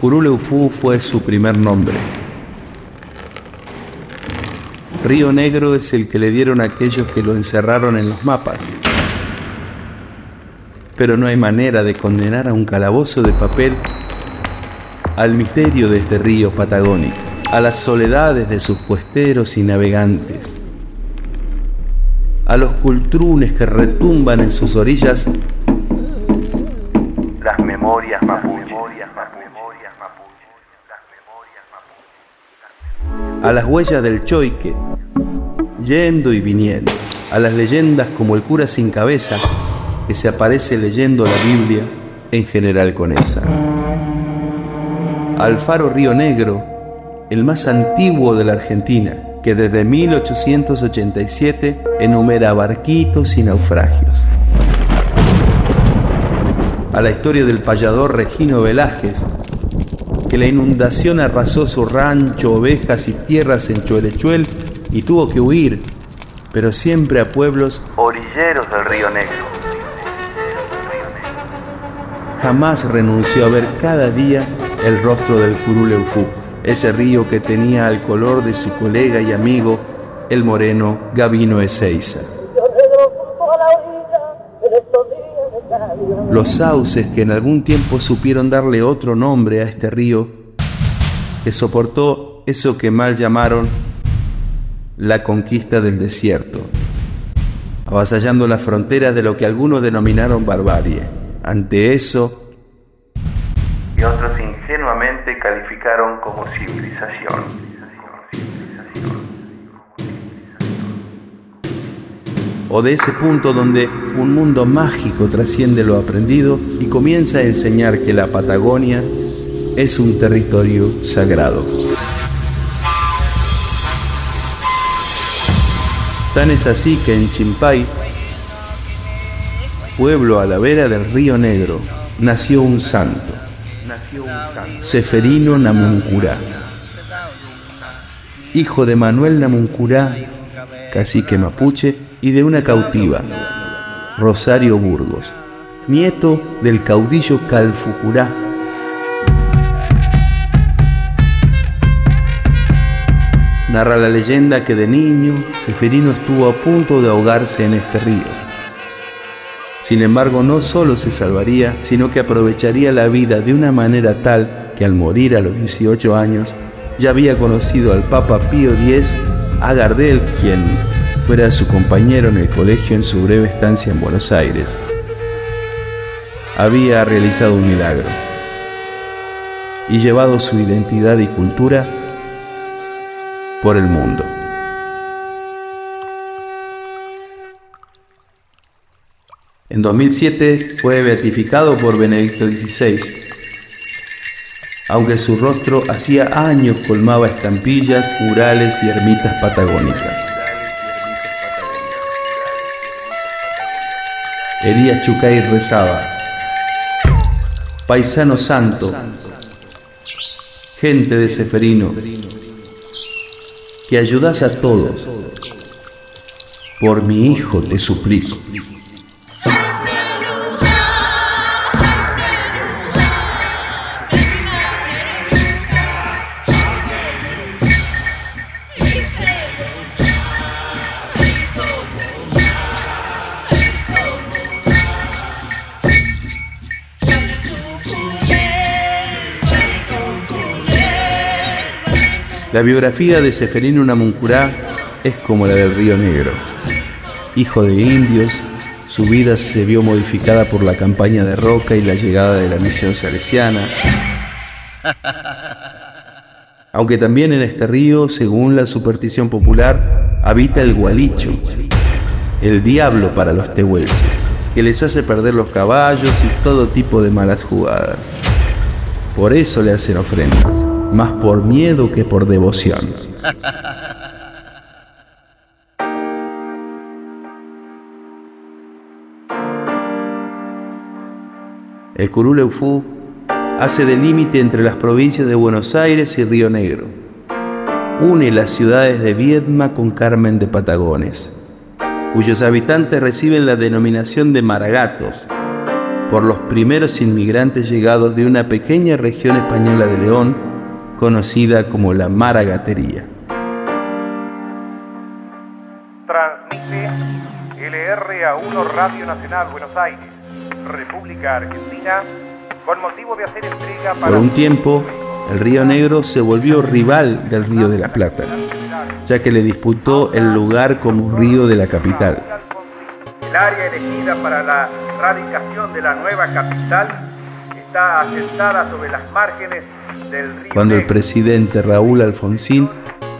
Curuleufú fue su primer nombre. Río Negro es el que le dieron a aquellos que lo encerraron en los mapas. Pero no hay manera de condenar a un calabozo de papel al misterio de este río patagónico, a las soledades de sus puesteros y navegantes, a los cultrunes que retumban en sus orillas las memorias mapuches. A las huellas del choique, yendo y viniendo, a las leyendas como el cura sin cabeza, que se aparece leyendo la Biblia en general con esa. Al faro Río Negro, el más antiguo de la Argentina, que desde 1887 enumera barquitos y naufragios. A la historia del payador Regino Velázquez, que la inundación arrasó su rancho, ovejas y tierras en Chuelechuel y tuvo que huir, pero siempre a pueblos orilleros del río Negro. Jamás renunció a ver cada día el rostro del Curuleufú, ese río que tenía el color de su colega y amigo, el moreno Gavino Ezeiza. Los sauces que en algún tiempo supieron darle otro nombre a este río, que soportó eso que mal llamaron la conquista del desierto, avasallando las fronteras de lo que algunos denominaron barbarie. Ante eso, y otros ingenuamente calificaron como civilización. O de ese punto donde un mundo mágico trasciende lo aprendido y comienza a enseñar que la Patagonia es un territorio sagrado. Tan es así que en Chimpay, pueblo a la vera del río Negro, nació un santo, Seferino Namuncurá, hijo de Manuel Namuncurá, cacique mapuche, y de una cautiva, Rosario Burgos, nieto del caudillo Calfucurá. Narra la leyenda que de niño Seferino estuvo a punto de ahogarse en este río. Sin embargo, no solo se salvaría, sino que aprovecharía la vida de una manera tal que al morir a los 18 años ya había conocido al Papa Pío X a Gardel, quien fuera su compañero en el colegio en su breve estancia en Buenos Aires. Había realizado un milagro y llevado su identidad y cultura por el mundo. En 2007 fue beatificado por Benedicto XVI, aunque su rostro hacía años colmaba estampillas, murales y ermitas patagónicas. Elías Chucay rezaba, Paisano Santo, gente de Seferino, que ayudas a todos, por mi hijo te suplico. La biografía de Seferino Namuncurá es como la del Río Negro. Hijo de indios, su vida se vio modificada por la campaña de Roca y la llegada de la misión salesiana. Aunque también en este río, según la superstición popular, habita el gualicho, el diablo para los tehuelches, que les hace perder los caballos y todo tipo de malas jugadas. Por eso le hacen ofrendas más por miedo que por devoción. El Curuleufú hace de límite entre las provincias de Buenos Aires y Río Negro. Une las ciudades de Viedma con Carmen de Patagones, cuyos habitantes reciben la denominación de maragatos, por los primeros inmigrantes llegados de una pequeña región española de León, conocida como la Maragatería. Transmite LRA1 Radio Nacional Buenos Aires, República Argentina, con motivo de hacer entrega para... Por un tiempo, el Río Negro se volvió rival del Río de la Plata, ya que le disputó el lugar como río de la capital. El área elegida para la radicación de la nueva capital está asentada sobre las márgenes Cuando el presidente Raúl Alfonsín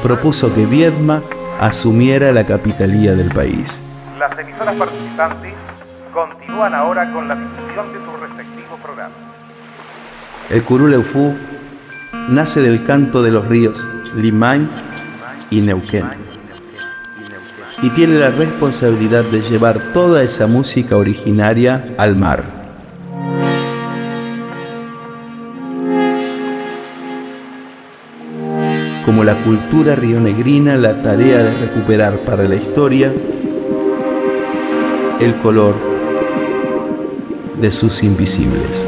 propuso que Viedma asumiera la capitalía del país. Las emisoras participantes continúan ahora con la difusión de sus respectivos programas. El Curuleufú nace del canto de los ríos Limay y Neuquén y tiene la responsabilidad de llevar toda esa música originaria al mar. Como la cultura rionegrina, la tarea de recuperar para la historia el color de sus invisibles.